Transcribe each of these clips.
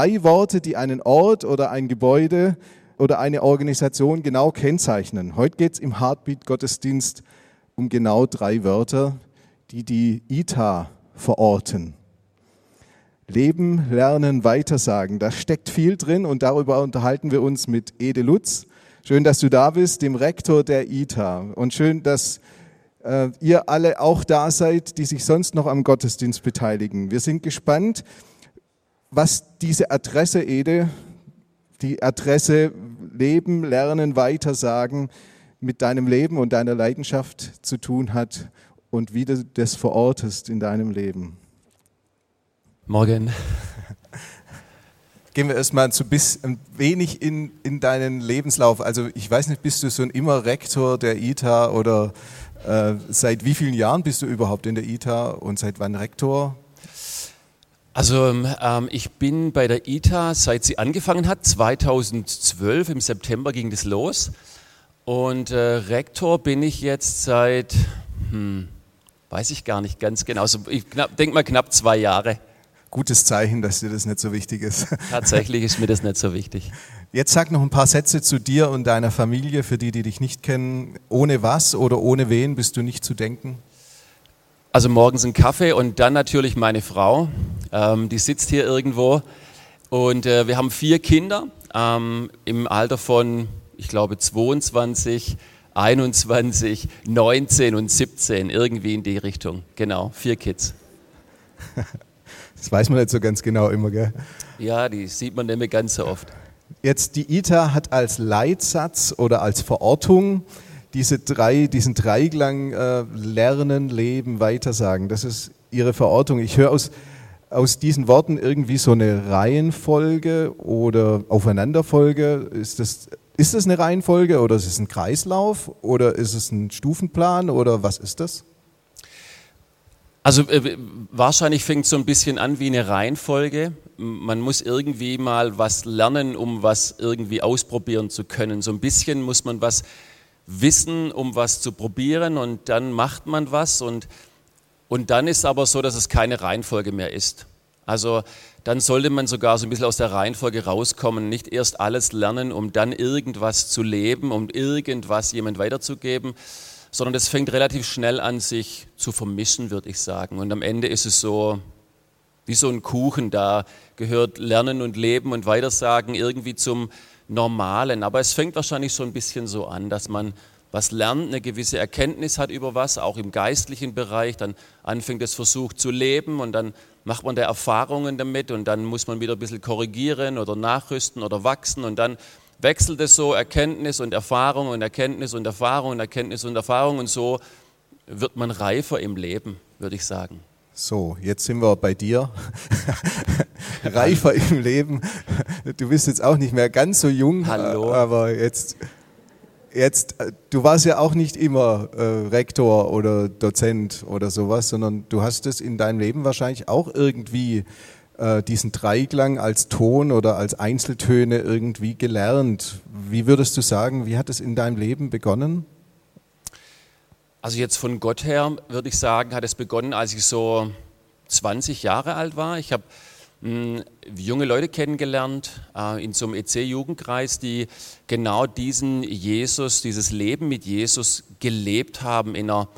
Drei Worte, die einen Ort oder ein Gebäude oder eine Organisation genau kennzeichnen. Heute geht es im Heartbeat-Gottesdienst um genau drei Wörter, die die ITA verorten. Leben, Lernen, Weitersagen. Da steckt viel drin und darüber unterhalten wir uns mit Ede Lutz. Schön, dass du da bist, dem Rektor der ITA. Und schön, dass äh, ihr alle auch da seid, die sich sonst noch am Gottesdienst beteiligen. Wir sind gespannt, was diese Adresse Ede, die Adresse Leben, Lernen, Weitersagen mit deinem Leben und deiner Leidenschaft zu tun hat und wie du das verortest in deinem Leben. Morgen. Gehen wir erstmal so bis ein wenig in, in deinen Lebenslauf. Also ich weiß nicht, bist du so ein immer Rektor der ITA oder äh, seit wie vielen Jahren bist du überhaupt in der ITA und seit wann Rektor? Also ähm, ich bin bei der ITA, seit sie angefangen hat, 2012, im September ging das los. Und äh, Rektor bin ich jetzt seit, hm, weiß ich gar nicht ganz genau, also ich denke mal knapp zwei Jahre. Gutes Zeichen, dass dir das nicht so wichtig ist. Tatsächlich ist mir das nicht so wichtig. Jetzt sag noch ein paar Sätze zu dir und deiner Familie, für die, die dich nicht kennen. Ohne was oder ohne wen bist du nicht zu denken? Also morgens ein Kaffee und dann natürlich meine Frau. Ähm, die sitzt hier irgendwo. Und äh, wir haben vier Kinder ähm, im Alter von, ich glaube, 22, 21, 19 und 17, irgendwie in die Richtung. Genau, vier Kids. Das weiß man nicht so ganz genau immer, gell? Ja, die sieht man nicht mehr ganz so oft. Jetzt, die ITA hat als Leitsatz oder als Verortung diese drei, diesen Dreiklang äh, Lernen, Leben, Weitersagen. Das ist ihre Verortung. Ich höre aus, aus diesen Worten irgendwie so eine Reihenfolge oder Aufeinanderfolge. Ist das, ist das eine Reihenfolge oder ist es ein Kreislauf oder ist es ein Stufenplan oder was ist das? Also äh, wahrscheinlich fängt es so ein bisschen an wie eine Reihenfolge. Man muss irgendwie mal was lernen, um was irgendwie ausprobieren zu können. So ein bisschen muss man was wissen, um was zu probieren und dann macht man was und, und dann ist aber so, dass es keine Reihenfolge mehr ist. Also dann sollte man sogar so ein bisschen aus der Reihenfolge rauskommen, nicht erst alles lernen, um dann irgendwas zu leben, um irgendwas jemand weiterzugeben, sondern das fängt relativ schnell an, sich zu vermischen, würde ich sagen. Und am Ende ist es so wie so ein Kuchen, da gehört Lernen und Leben und Weitersagen irgendwie zum Normalen. Aber es fängt wahrscheinlich so ein bisschen so an, dass man was lernt, eine gewisse Erkenntnis hat über was, auch im geistlichen Bereich, dann anfängt es versucht zu leben und dann macht man da Erfahrungen damit und dann muss man wieder ein bisschen korrigieren oder nachrüsten oder wachsen und dann wechselt es so Erkenntnis und Erfahrung und Erkenntnis und Erfahrung und Erkenntnis und Erfahrung und so wird man reifer im Leben, würde ich sagen. So, jetzt sind wir bei dir. Reifer im Leben. Du bist jetzt auch nicht mehr ganz so jung, Hallo. aber jetzt, jetzt, du warst ja auch nicht immer äh, Rektor oder Dozent oder sowas, sondern du hast es in deinem Leben wahrscheinlich auch irgendwie äh, diesen Dreiklang als Ton oder als Einzeltöne irgendwie gelernt. Wie würdest du sagen, wie hat es in deinem Leben begonnen? Also jetzt von Gott her würde ich sagen, hat es begonnen, als ich so 20 Jahre alt war. Ich habe hm, junge Leute kennengelernt äh, in so einem EC-Jugendkreis, die genau diesen Jesus, dieses Leben mit Jesus gelebt haben in einer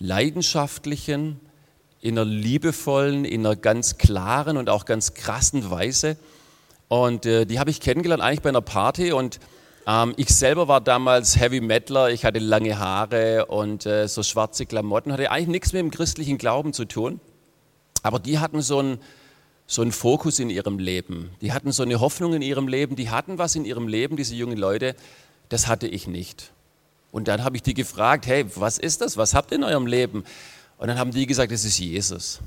leidenschaftlichen, in einer liebevollen, in einer ganz klaren und auch ganz krassen Weise. Und äh, die habe ich kennengelernt eigentlich bei einer Party und ähm, ich selber war damals Heavy Metaler, ich hatte lange Haare und äh, so schwarze Klamotten, hatte eigentlich nichts mit dem christlichen Glauben zu tun. Aber die hatten so einen, so Fokus in ihrem Leben, die hatten so eine Hoffnung in ihrem Leben, die hatten was in ihrem Leben, diese jungen Leute, das hatte ich nicht. Und dann habe ich die gefragt, hey, was ist das, was habt ihr in eurem Leben? Und dann haben die gesagt, es ist Jesus.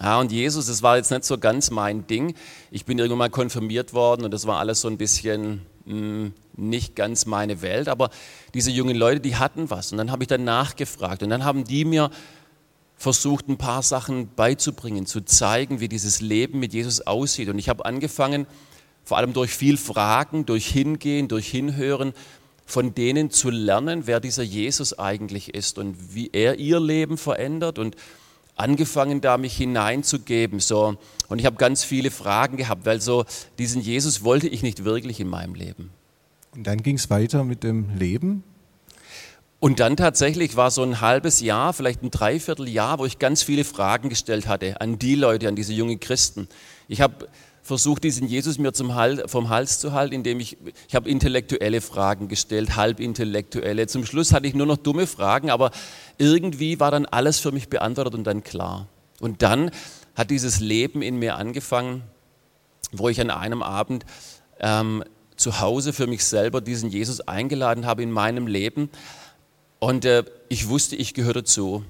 Ja, und Jesus, das war jetzt nicht so ganz mein Ding. Ich bin irgendwann mal konfirmiert worden und das war alles so ein bisschen mh, hm, nicht ganz meine Welt. Aber diese jungen Leute, die hatten was. Und dann habe ich dann nachgefragt und dann haben die mir versucht, ein paar Sachen beizubringen, zu zeigen, wie dieses Leben mit Jesus aussieht. Und ich habe angefangen, vor allem durch viel Fragen, durch Hingehen, durch Hinhören, von denen zu lernen, wer dieser Jesus eigentlich ist und wie er ihr Leben verändert und angefangen, da mich hineinzugeben. So. Und ich habe ganz viele Fragen gehabt, weil so diesen Jesus wollte ich nicht wirklich in meinem Leben. Und dann ging es weiter mit dem Leben? Und dann tatsächlich war so ein halbes Jahr, vielleicht ein Dreivierteljahr, wo ich ganz viele Fragen gestellt hatte an die Leute, an diese jungen Christen. Ich habe versucht, diesen Jesus mir Hals, vom Hals zu halten, indem ich, ich habe intellektuelle Fragen gestellt, halbintellektuelle. Zum Schluss hatte ich nur noch dumme Fragen, aber irgendwie war dann alles für mich beantwortet und dann klar. Und dann hat dieses Leben in mir angefangen, wo ich an einem Abend ähm, zu Hause für mich selber diesen Jesus eingeladen habe in meinem Leben. Und äh, ich wusste, ich gehöre dazu.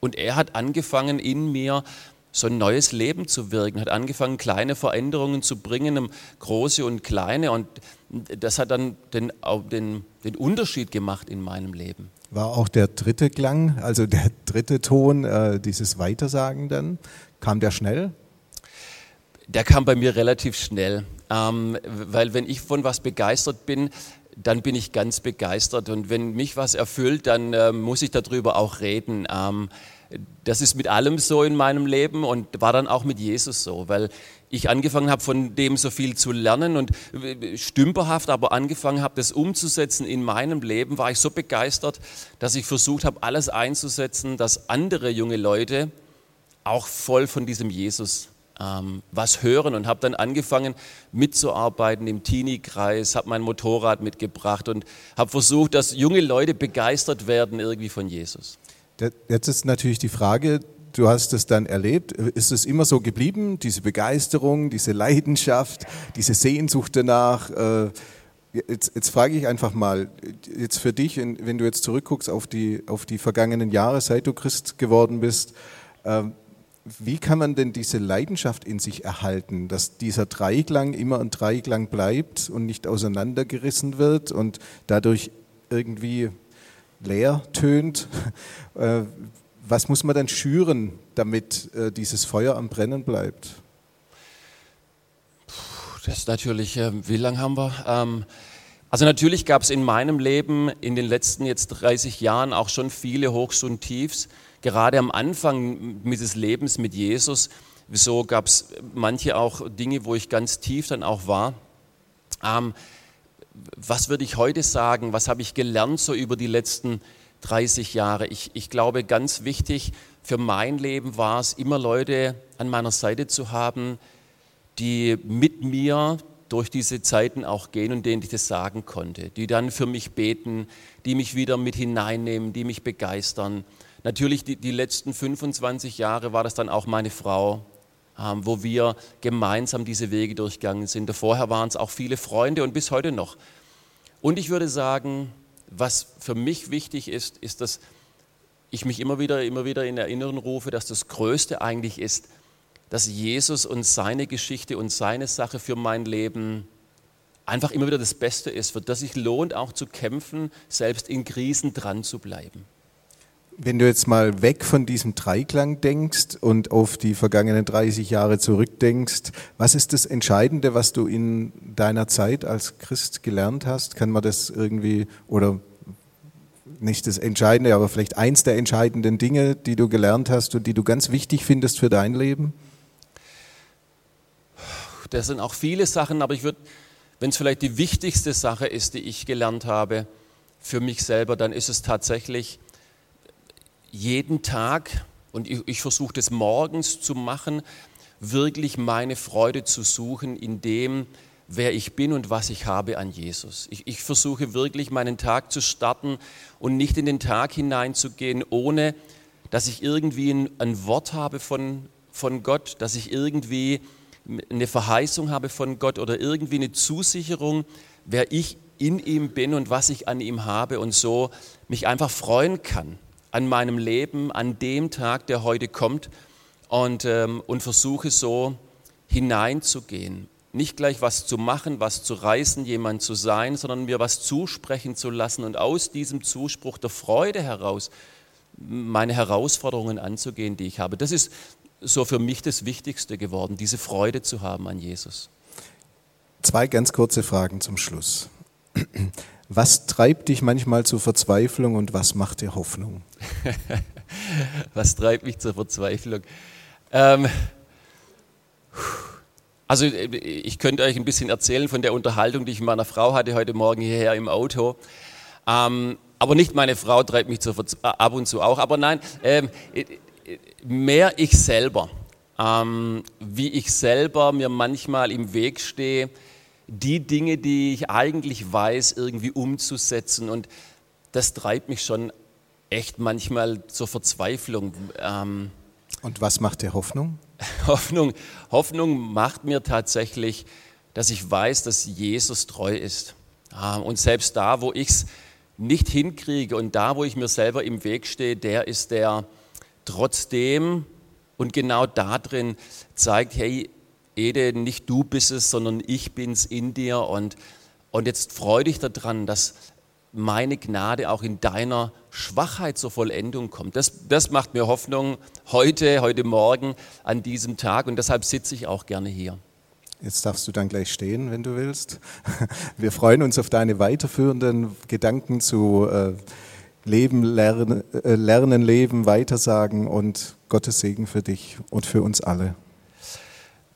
Und er hat angefangen in mir so ein neues Leben zu wirken, hat angefangen, kleine Veränderungen zu bringen, große und kleine. Und das hat dann den, den, den Unterschied gemacht in meinem Leben. War auch der dritte Klang, also der dritte Ton, äh, dieses Weitersagen dann, kam der schnell? Der kam bei mir relativ schnell, ähm, weil wenn ich von was begeistert bin, dann bin ich ganz begeistert. Und wenn mich was erfüllt, dann äh, muss ich darüber auch reden. Ähm, das ist mit allem so in meinem Leben und war dann auch mit Jesus so, weil ich angefangen habe, von dem so viel zu lernen und äh, stümperhaft aber angefangen habe, das umzusetzen in meinem Leben, war ich so begeistert, dass ich versucht habe, alles einzusetzen, dass andere junge Leute auch voll von diesem Jesus ähm, was hören und habe dann angefangen mitzuarbeiten im Teenie-Kreis, habe mein Motorrad mitgebracht und habe versucht, dass junge Leute begeistert werden irgendwie von Jesus. Jetzt ist natürlich die Frage, du hast es dann erlebt, ist es immer so geblieben, diese Begeisterung, diese Leidenschaft, diese Sehnsucht danach? Äh, jetzt, jetzt frage ich einfach mal, jetzt für dich, wenn du jetzt zurückguckst auf die, auf die vergangenen Jahre, seit du Christ geworden bist, ähm, wie kann man denn diese Leidenschaft in sich erhalten, dass dieser Dreiklang immer ein Dreiklang bleibt und nicht auseinandergerissen wird und dadurch irgendwie leer tönt? Äh, was muss man dann schüren, damit äh, dieses Feuer am Brennen bleibt? Das ist natürlich, ähm, wie lange haben wir? Ähm, also natürlich gab es in meinem Leben in den letzten jetzt 30 Jahren auch schon viele Hochs und Tiefs gerade am Anfang meines Lebens mit Jesus, wieso gab es manche auch Dinge, wo ich ganz tief dann auch war. Ähm, was würde ich heute sagen? Was habe ich gelernt so über die letzten 30 Jahre? Ich, ich glaube, ganz wichtig für mein Leben war es, immer Leute an meiner Seite zu haben, die mit mir durch diese Zeiten auch gehen und denen ich das sagen konnte, die dann für mich beten, die mich wieder mit hineinnehmen, die mich begeistern. Natürlich die, die letzten 25 Jahre war das dann auch meine Frau, ähm, wo wir gemeinsam diese Wege durchgegangen sind. Vorher waren es auch viele Freunde und bis heute noch. Und ich würde sagen, was für mich wichtig ist, ist, dass ich mich immer wieder, immer wieder in Erinnerung rufe, dass das Größte eigentlich ist, dass Jesus und seine Geschichte und seine Sache für mein Leben einfach immer wieder das Beste ist, für das sich lohnt, auch zu kämpfen, selbst in Krisen dran zu bleiben. Wenn du jetzt mal weg von diesem Dreiklang denkst und auf die vergangenen 30 Jahre zurückdenkst, was ist das Entscheidende, was du in deiner Zeit als Christ gelernt hast? Kann man das irgendwie oder nicht das Entscheidende, aber vielleicht eins der entscheidenden Dinge, die du gelernt hast und die du ganz wichtig findest für dein Leben? Das sind auch viele Sachen, aber ich würde, wenn es vielleicht die wichtigste Sache ist, die ich gelernt habe für mich selber, dann ist es tatsächlich, jeden Tag, und ich, ich versuche das morgens zu machen, wirklich meine Freude zu suchen in dem, wer ich bin und was ich habe an Jesus. Ich, ich, versuche wirklich meinen Tag zu starten und nicht in den Tag hineinzugehen, ohne dass ich irgendwie ein, ein, Wort habe von, von Gott, dass ich irgendwie eine Verheißung habe von Gott oder irgendwie eine Zusicherung, wer ich in ihm bin und was ich an ihm habe und so mich einfach freuen kann an meinem Leben, an dem Tag, der heute kommt und, ähm, und versuche so hineinzugehen. Nicht gleich was zu machen, was zu reißen, jemand zu sein, sondern mir was zusprechen zu lassen und aus diesem Zuspruch der Freude heraus meine Herausforderungen anzugehen, die ich habe. Das ist so für mich das Wichtigste geworden, diese Freude zu haben an Jesus. Zwei ganz kurze Fragen zum Schluss. Was treibt dich manchmal zur Verzweiflung und was macht dir Hoffnung? was treibt mich zur Verzweiflung? Ähm, also ich könnte euch ein bisschen erzählen von der Unterhaltung, die ich mit meiner Frau hatte heute Morgen hierher im Auto. Ähm, aber nicht meine Frau treibt mich zur Verzweiflung, ab und zu auch. Aber nein, ähm, mehr ich selber. Ähm, wie ich selber mir manchmal im Weg stehe, die Dinge, die ich eigentlich weiß, irgendwie umzusetzen. Und das treibt mich schon echt manchmal zur Verzweiflung. Ähm, Und was macht dir Hoffnung? Hoffnung? Hoffnung macht mir tatsächlich, dass ich weiß, dass Jesus treu ist. Ähm, und selbst da, wo ich es nicht hinkriege und da, wo ich mir selber im Weg stehe, der ist der trotzdem und genau da drin zeigt, hey, Ede, nicht du bist es, sondern ich bin's in dir und, und jetzt freu dich daran, dass meine Gnade auch in deiner Schwachheit zur Vollendung kommt. Das, das macht mir Hoffnung heute, heute Morgen, an diesem Tag und deshalb sitze ich auch gerne hier. Jetzt darfst du dann gleich stehen, wenn du willst. Wir freuen uns auf deine weiterführenden Gedanken zu äh, Leben, Lernen, äh, Lernen, Leben, Weitersagen und Gottes Segen für dich und für uns alle.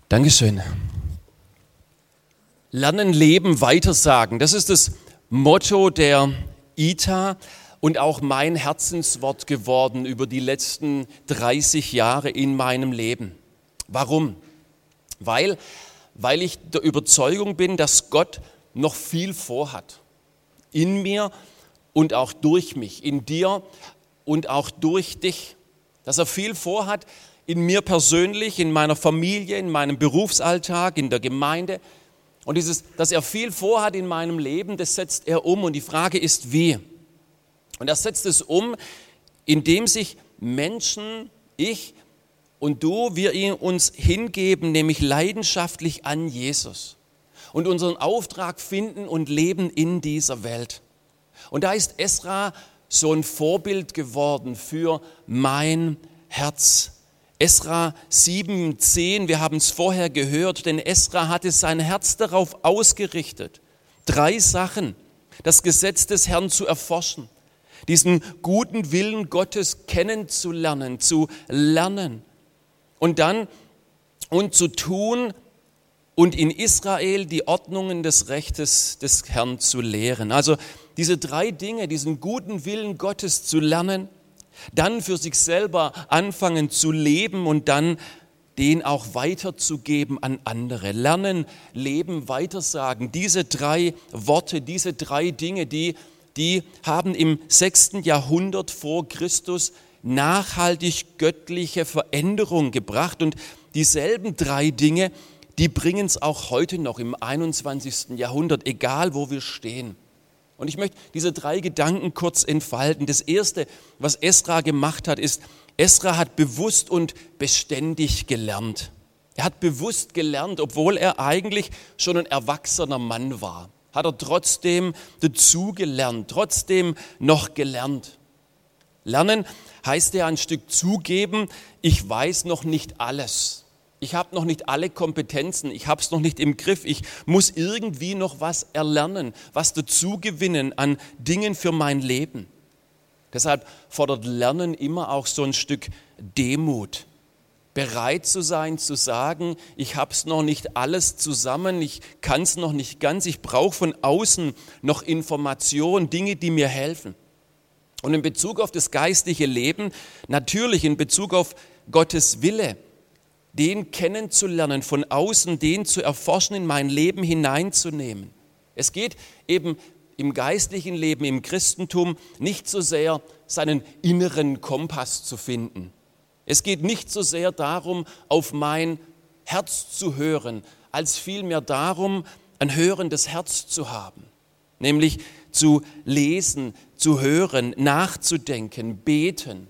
Dankeschön. Lernen, Leben, Weitersagen. Das ist das Motto der ITA und auch mein Herzenswort geworden über die letzten 30 Jahre in meinem Leben. Warum? Weil, weil ich der Überzeugung bin, dass Gott noch viel vorhat. In mir und auch durch mich, in dir und auch durch dich. Dass er viel vorhat, in mir persönlich, in meiner Familie, in meinem Berufsalltag, in der Gemeinde. Und dieses, dass er viel vorhat in meinem Leben, das setzt er um. Und die Frage ist, wie? Und er setzt es um, indem sich Menschen, ich und du, wir uns hingeben, nämlich leidenschaftlich an Jesus und unseren Auftrag finden und leben in dieser Welt. Und da ist Esra so ein Vorbild geworden für mein Herz. Esra 7,10, wir haben es vorher gehört, denn Esra hatte sein Herz darauf ausgerichtet, drei Sachen, das Gesetz des Herrn zu erforschen, diesen guten Willen Gottes kennenzulernen, zu lernen und dann und zu tun und in Israel die Ordnungen des Rechtes des Herrn zu lehren. Also diese drei Dinge, diesen guten Willen Gottes zu lernen, dann für sich selber anfangen zu leben und dann den auch weiterzugeben an andere. Lernen, leben, weitersagen. Diese drei Worte, diese drei Dinge, die, die haben im sechsten Jahrhundert vor Christus nachhaltig göttliche Veränderung gebracht. Und dieselben drei Dinge, die bringen es auch heute noch im 21. Jahrhundert, egal wo wir stehen. Und ich möchte diese drei Gedanken kurz entfalten. Das erste, was Esra gemacht hat, ist, Esra hat bewusst und beständig gelernt. Er hat bewusst gelernt, obwohl er eigentlich schon ein erwachsener Mann war, hat er trotzdem dazugelernt, trotzdem noch gelernt. Lernen heißt ja ein Stück zugeben, ich weiß noch nicht alles ich habe noch nicht alle Kompetenzen, ich habe es noch nicht im Griff, ich muss irgendwie noch was erlernen, was dazugewinnen an Dingen für mein Leben. Deshalb fordert Lernen immer auch so ein Stück Demut. Bereit zu sein, zu sagen, ich habe es noch nicht alles zusammen, ich kann es noch nicht ganz, ich brauche von außen noch Informationen, Dinge, die mir helfen. Und in Bezug auf das geistliche Leben, natürlich in Bezug auf Gottes Wille, den kennenzulernen, von außen den zu erforschen, in mein Leben hineinzunehmen. Es geht eben im geistlichen Leben, im Christentum nicht so sehr, seinen inneren Kompass zu finden. Es geht nicht so sehr darum, auf mein Herz zu hören, als vielmehr darum, ein hörendes Herz zu haben, nämlich zu lesen, zu hören, nachzudenken, beten.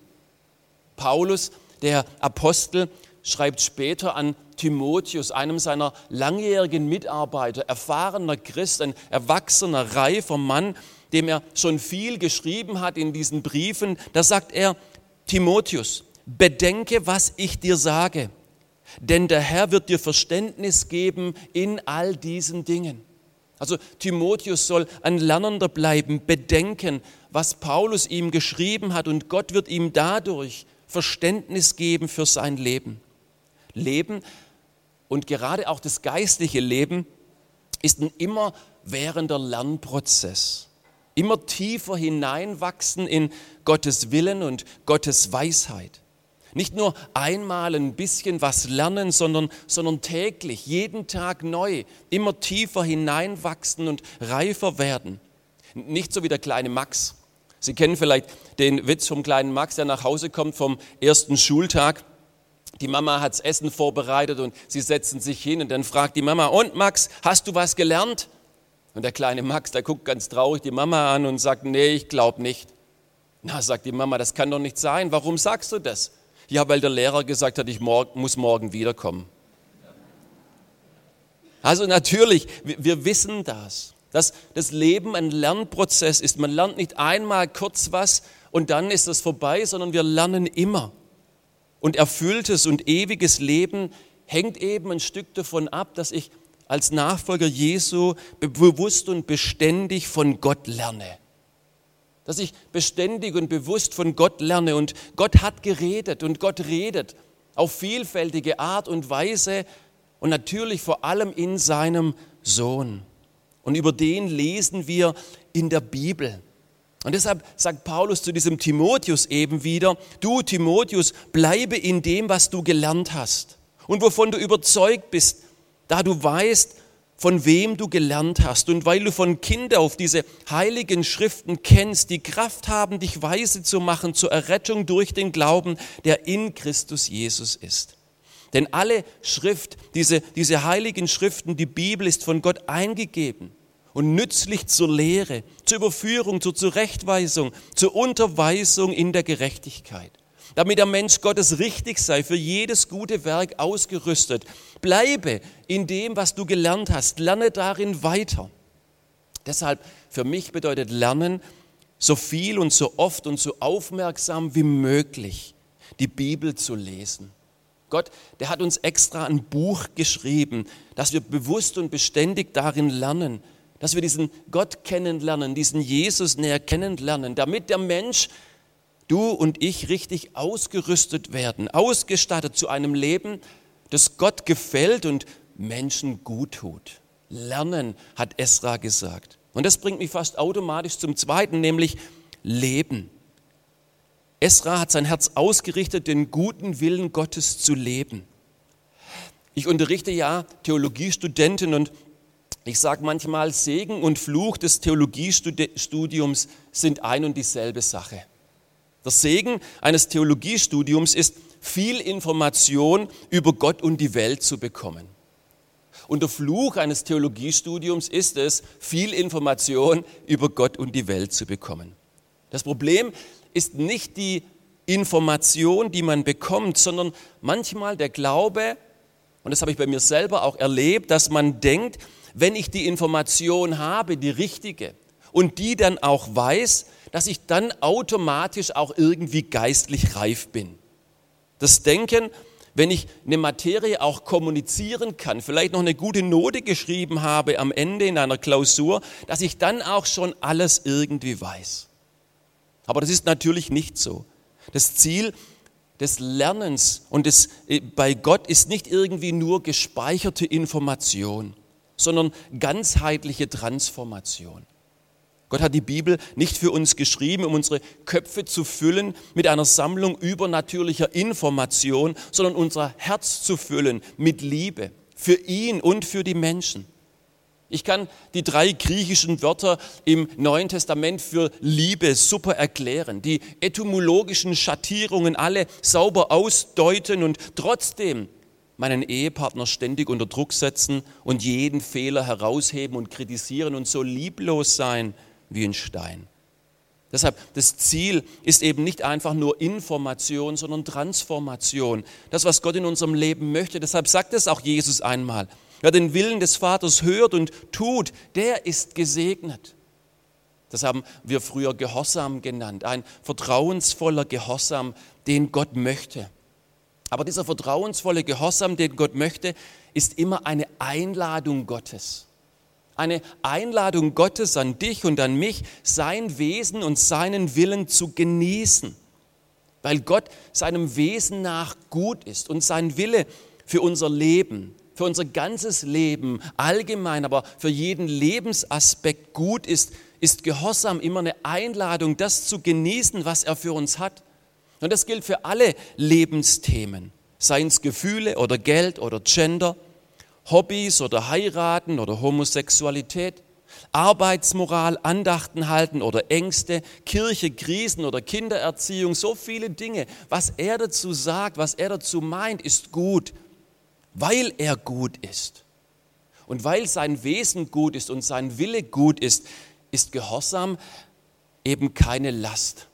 Paulus, der Apostel, schreibt später an Timotheus, einem seiner langjährigen Mitarbeiter, erfahrener Christ, ein erwachsener, reifer Mann, dem er schon viel geschrieben hat in diesen Briefen, da sagt er, Timotheus, bedenke, was ich dir sage, denn der Herr wird dir Verständnis geben in all diesen Dingen. Also Timotheus soll ein Lernender bleiben, bedenken, was Paulus ihm geschrieben hat und Gott wird ihm dadurch Verständnis geben für sein Leben. Leben und gerade auch das geistliche Leben ist ein immerwährender Lernprozess. Immer tiefer hineinwachsen in Gottes Willen und Gottes Weisheit. Nicht nur einmal ein bisschen was lernen, sondern, sondern täglich, jeden Tag neu, immer tiefer hineinwachsen und reifer werden. Nicht so wie der kleine Max. Sie kennen vielleicht den Witz vom kleinen Max, der nach Hause kommt vom ersten Schultag. Die Mama hat das Essen vorbereitet und sie setzen sich hin und dann fragt die Mama, und Max, hast du was gelernt? Und der kleine Max, der guckt ganz traurig die Mama an und sagt, nee, ich glaube nicht. Na, sagt die Mama, das kann doch nicht sein. Warum sagst du das? Ja, weil der Lehrer gesagt hat, ich muss morgen wiederkommen. Also natürlich, wir wissen das, dass das Leben ein Lernprozess ist. Man lernt nicht einmal kurz was und dann ist es vorbei, sondern wir lernen immer. Und erfülltes und ewiges Leben hängt eben ein Stück davon ab, dass ich als Nachfolger Jesu bewusst und beständig von Gott lerne dass ich beständig und bewusst von Gott lerne. Und Gott hat geredet und Gott redet auf vielfältige Art und Weise und natürlich vor allem in seinem Sohn. Und über den lesen wir in der Bibel. Und deshalb sagt Paulus zu diesem Timotheus eben wieder, du Timotheus, bleibe in dem, was du gelernt hast und wovon du überzeugt bist, da du weißt, von wem du gelernt hast und weil du von Kinder auf diese heiligen Schriften kennst, die Kraft haben, dich weise zu machen zur Errettung durch den Glauben, der in Christus Jesus ist. Denn alle Schrift, diese, diese heiligen Schriften, die Bibel ist von Gott eingegeben und nützlich zur Lehre, zur Überführung, zur Zurechtweisung, zur Unterweisung in der Gerechtigkeit damit der Mensch Gottes richtig sei, für jedes gute Werk ausgerüstet. Bleibe in dem, was du gelernt hast, lerne darin weiter. Deshalb für mich bedeutet Lernen so viel und so oft und so aufmerksam wie möglich die Bibel zu lesen. Gott, der hat uns extra ein Buch geschrieben, dass wir bewusst und beständig darin lernen, dass wir diesen Gott kennenlernen, diesen Jesus näher kennenlernen, damit der Mensch du und ich richtig ausgerüstet werden, ausgestattet zu einem Leben, das Gott gefällt und Menschen gut tut. Lernen, hat Esra gesagt. Und das bringt mich fast automatisch zum zweiten, nämlich Leben. Esra hat sein Herz ausgerichtet, den guten Willen Gottes zu leben. Ich unterrichte ja Theologiestudenten und ich sage manchmal, Segen und Fluch des Theologiestudiums sind ein und dieselbe Sache. Der Segen eines Theologiestudiums ist, viel Information über Gott und die Welt zu bekommen. Und der Fluch eines Theologiestudiums ist es, viel Information über Gott und die Welt zu bekommen. Das Problem ist nicht die Information, die man bekommt, sondern manchmal der Glaube, und das habe ich bei mir selber auch erlebt, dass man denkt, wenn ich die Information habe, die richtige, und die dann auch weiß, dass ich dann automatisch auch irgendwie geistlich reif bin. Das Denken, wenn ich eine Materie auch kommunizieren kann, vielleicht noch eine gute Note geschrieben habe am Ende in einer Klausur, dass ich dann auch schon alles irgendwie weiß. Aber das ist natürlich nicht so. Das Ziel des Lernens und des, äh, bei Gott ist nicht irgendwie nur gespeicherte Information, sondern ganzheitliche Transformation. Gott hat die Bibel nicht für uns geschrieben, um unsere Köpfe zu füllen mit einer Sammlung übernatürlicher Information, sondern unser Herz zu füllen mit Liebe für ihn und für die Menschen. Ich kann die drei griechischen Wörter im Neuen Testament für Liebe super erklären, die etymologischen Schattierungen alle sauber ausdeuten und trotzdem meinen Ehepartner ständig unter Druck setzen und jeden Fehler herausheben und kritisieren und so lieblos sein wie ein Stein. Deshalb, das Ziel ist eben nicht einfach nur Information, sondern Transformation. Das, was Gott in unserem Leben möchte. Deshalb sagt es auch Jesus einmal. Wer den Willen des Vaters hört und tut, der ist gesegnet. Das haben wir früher Gehorsam genannt. Ein vertrauensvoller Gehorsam, den Gott möchte. Aber dieser vertrauensvolle Gehorsam, den Gott möchte, ist immer eine Einladung Gottes eine Einladung Gottes an dich und an mich, sein Wesen und seinen Willen zu genießen, weil Gott seinem Wesen nach gut ist und sein Wille für unser Leben, für unser ganzes Leben allgemein, aber für jeden Lebensaspekt gut ist, ist Gehorsam immer eine Einladung, das zu genießen, was er für uns hat. Und das gilt für alle Lebensthemen, seien es Gefühle oder Geld oder Gender Hobbys oder heiraten oder Homosexualität, Arbeitsmoral, Andachten halten oder Ängste, Kirche, Krisen oder Kindererziehung, so viele Dinge. Was er dazu sagt, was er dazu meint, ist gut, weil er gut ist. Und weil sein Wesen gut ist und sein Wille gut ist, ist Gehorsam eben keine Last.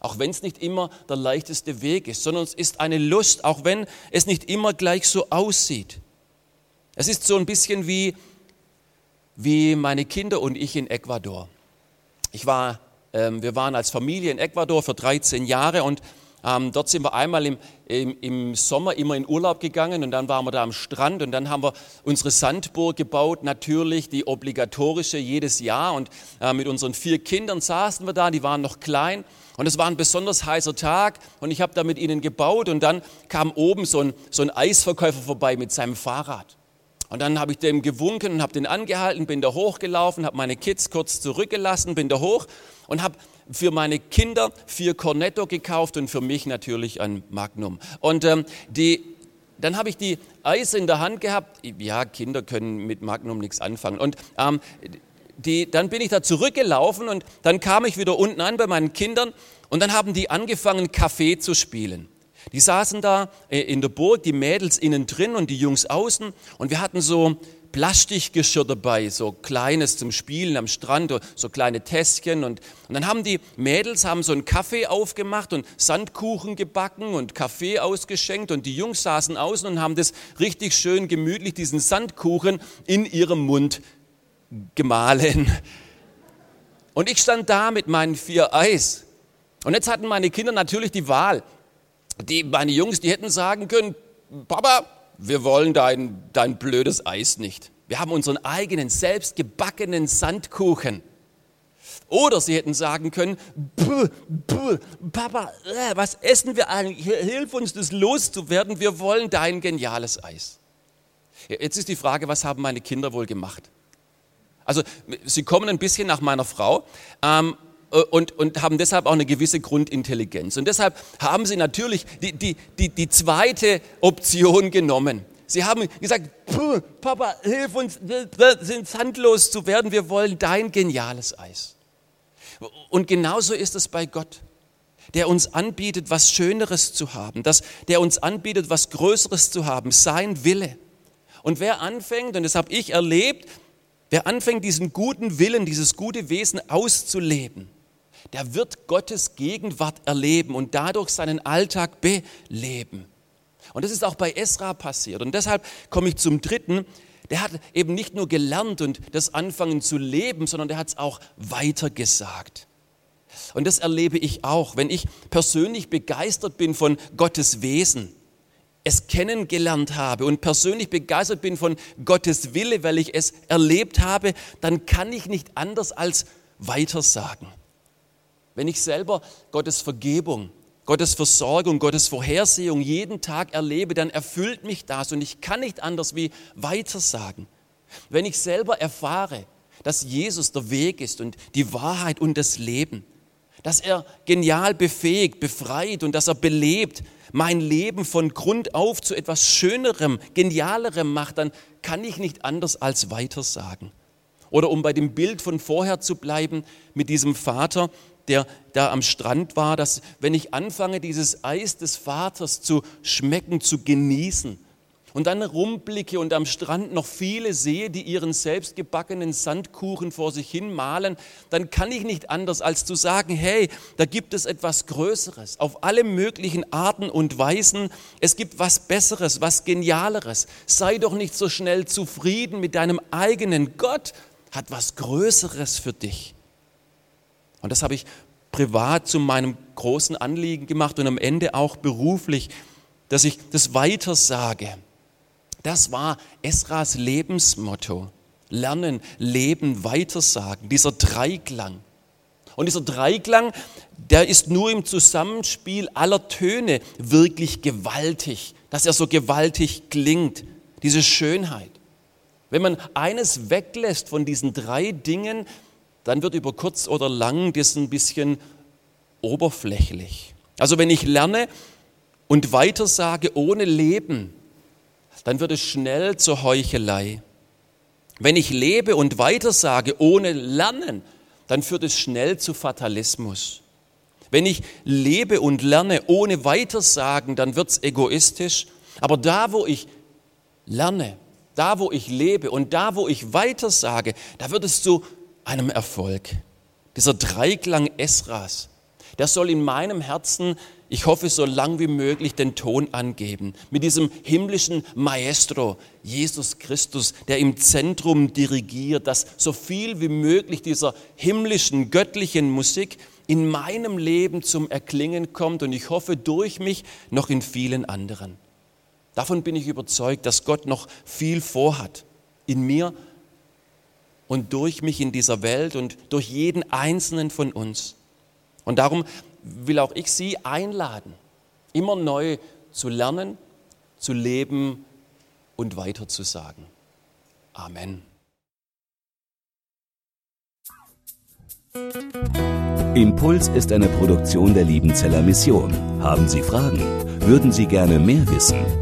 Auch wenn es nicht immer der leichteste Weg ist, sondern es ist eine Lust, auch wenn es nicht immer gleich so aussieht. Es ist so ein bisschen wie, wie meine Kinder und ich in Ecuador. Ich war, ähm, wir waren als Familie in Ecuador für 13 Jahre und ähm, dort sind wir einmal im, im, im, Sommer immer in Urlaub gegangen und dann waren wir da am Strand und dann haben wir unsere Sandburg gebaut, natürlich die obligatorische jedes Jahr und äh, mit unseren vier Kindern saßen wir da, die waren noch klein und es war ein besonders heißer Tag und ich habe da mit ihnen gebaut und dann kam oben so ein, so ein Eisverkäufer vorbei mit seinem Fahrrad. Und dann habe ich dem gewunken und habe den angehalten, bin da hochgelaufen, habe meine Kids kurz zurückgelassen, bin da hoch und habe für meine Kinder vier Cornetto gekauft und für mich natürlich ein Magnum. Und ähm, die, dann habe ich die Eis in der Hand gehabt. Ja, Kinder können mit Magnum nichts anfangen. Und ähm, die, dann bin ich da zurückgelaufen und dann kam ich wieder unten an bei meinen Kindern und dann haben die angefangen, Kaffee zu spielen. Die saßen da äh, in der Burg, die Mädels innen drin und die Jungs außen. Und wir hatten so Plastikgeschirr dabei, so kleines zum Spielen am Strand, so kleine Tässchen. Und, und dann haben die Mädels haben so einen Kaffee aufgemacht und Sandkuchen gebacken und Kaffee ausgeschenkt. Und die Jungs saßen außen und haben das richtig schön gemütlich, diesen Sandkuchen in ihrem Mund gemahlen. Und ich stand da mit meinen vier Eis. Und jetzt hatten meine Kinder natürlich die Wahl die, meine Jungs, die hätten sagen können, Papa, wir wollen dein, dein blödes Eis nicht. Wir haben unseren eigenen, selbstgebackenen Sandkuchen. Oder sie hätten sagen können, buh, buh, Papa, äh, was essen wir eigentlich? Hilf uns, das loszuwerden. Wir wollen dein geniales Eis. Jetzt ist die Frage, was haben meine Kinder wohl gemacht? Also, sie kommen ein bisschen nach meiner Frau. Ähm, äh, und, und haben deshalb auch eine gewisse Grundintelligenz. Und deshalb haben sie natürlich die, die, die, die zweite Option genommen. Sie haben gesagt, Papa, hilf uns, sind handlos zu werden, wir wollen dein geniales Eis. Und genauso ist es bei Gott, der uns anbietet, was Schöneres zu haben, dass, der uns anbietet, was Größeres zu haben, sein Wille. Und wer anfängt, und das habe ich erlebt, wer anfängt, diesen guten Willen, dieses gute Wesen auszuleben, der wird Gottes Gegenwart erleben und dadurch seinen Alltag beleben. Und das ist auch bei Esra passiert. Und deshalb komme ich zum dritten. Der hat eben nicht nur gelernt und das anfangen zu leben, sondern der hat es auch weitergesagt. Und das erlebe ich auch, wenn ich persönlich begeistert bin von Gottes Wesen, es kennengelernt habe und persönlich begeistert bin von Gottes Wille, weil ich es erlebt habe, dann kann ich nicht anders als weitersagen. Wenn ich selber Gottes Vergebung, Gottes Versorgung, Gottes Vorhersehung jeden Tag erlebe, dann erfüllt mich das und ich kann nicht anders wie weitersagen. Wenn ich selber erfahre, dass Jesus der Weg ist und die Wahrheit und das Leben, dass er genial befähigt, befreit und dass er belebt, mein Leben von Grund auf zu etwas Schönerem, Genialerem macht, dann kann ich nicht anders als weitersagen. Oder um bei dem Bild von vorher zu bleiben, mit diesem Vater, der da am Strand war, dass wenn ich anfange, dieses Eis des Vaters zu schmecken, zu genießen und dann rumblicke und am Strand noch viele sehe, die ihren selbstgebackenen Sandkuchen vor sich hin malen, dann kann ich nicht anders als zu sagen, hey, da gibt es etwas Größeres, auf alle möglichen Arten und Weisen. Es gibt was Besseres, was Genialeres. Sei doch nicht so schnell zufrieden mit deinem eigenen Gott, hat was Größeres für dich. Und das habe ich privat zu meinem großen Anliegen gemacht und am Ende auch beruflich, dass ich das weitersage. Das war Esras Lebensmotto. Lernen, leben, weitersagen. Dieser Dreiklang. Und dieser Dreiklang, der ist nur im Zusammenspiel aller Töne wirklich gewaltig, dass er so gewaltig klingt. Diese Schönheit. Wenn man eines weglässt von diesen drei Dingen, dann wird über kurz oder lang das ein bisschen oberflächlich. Also wenn ich lerne und weitersage ohne Leben, dann wird es schnell zur Heuchelei. Wenn ich lebe und weitersage ohne Lernen, dann führt es schnell zu Fatalismus. Wenn ich lebe und lerne ohne Weitersagen, dann wird es egoistisch. Aber da, wo ich lerne, da, wo ich lebe und da, wo ich weitersage, da wird es zu einem Erfolg. Dieser Dreiklang Esras, der soll in meinem Herzen ich hoffe, so lang wie möglich den Ton angeben. Mit diesem himmlischen Maestro, Jesus Christus, der im Zentrum dirigiert, dass so viel wie möglich dieser himmlischen, göttlichen Musik in meinem Leben zum Erklingen kommt und ich hoffe durch mich noch in vielen anderen. Davon bin ich überzeugt, dass Gott noch viel vorhat in mir und durch mich in dieser Welt und durch jeden einzelnen von uns. Und darum will auch ich Sie einladen, immer neu zu lernen, zu leben und weiter zu sagen. Amen. Impuls ist eine Produktion der Liebenzeller Mission. Haben Sie Fragen? Würden Sie gerne mehr wissen?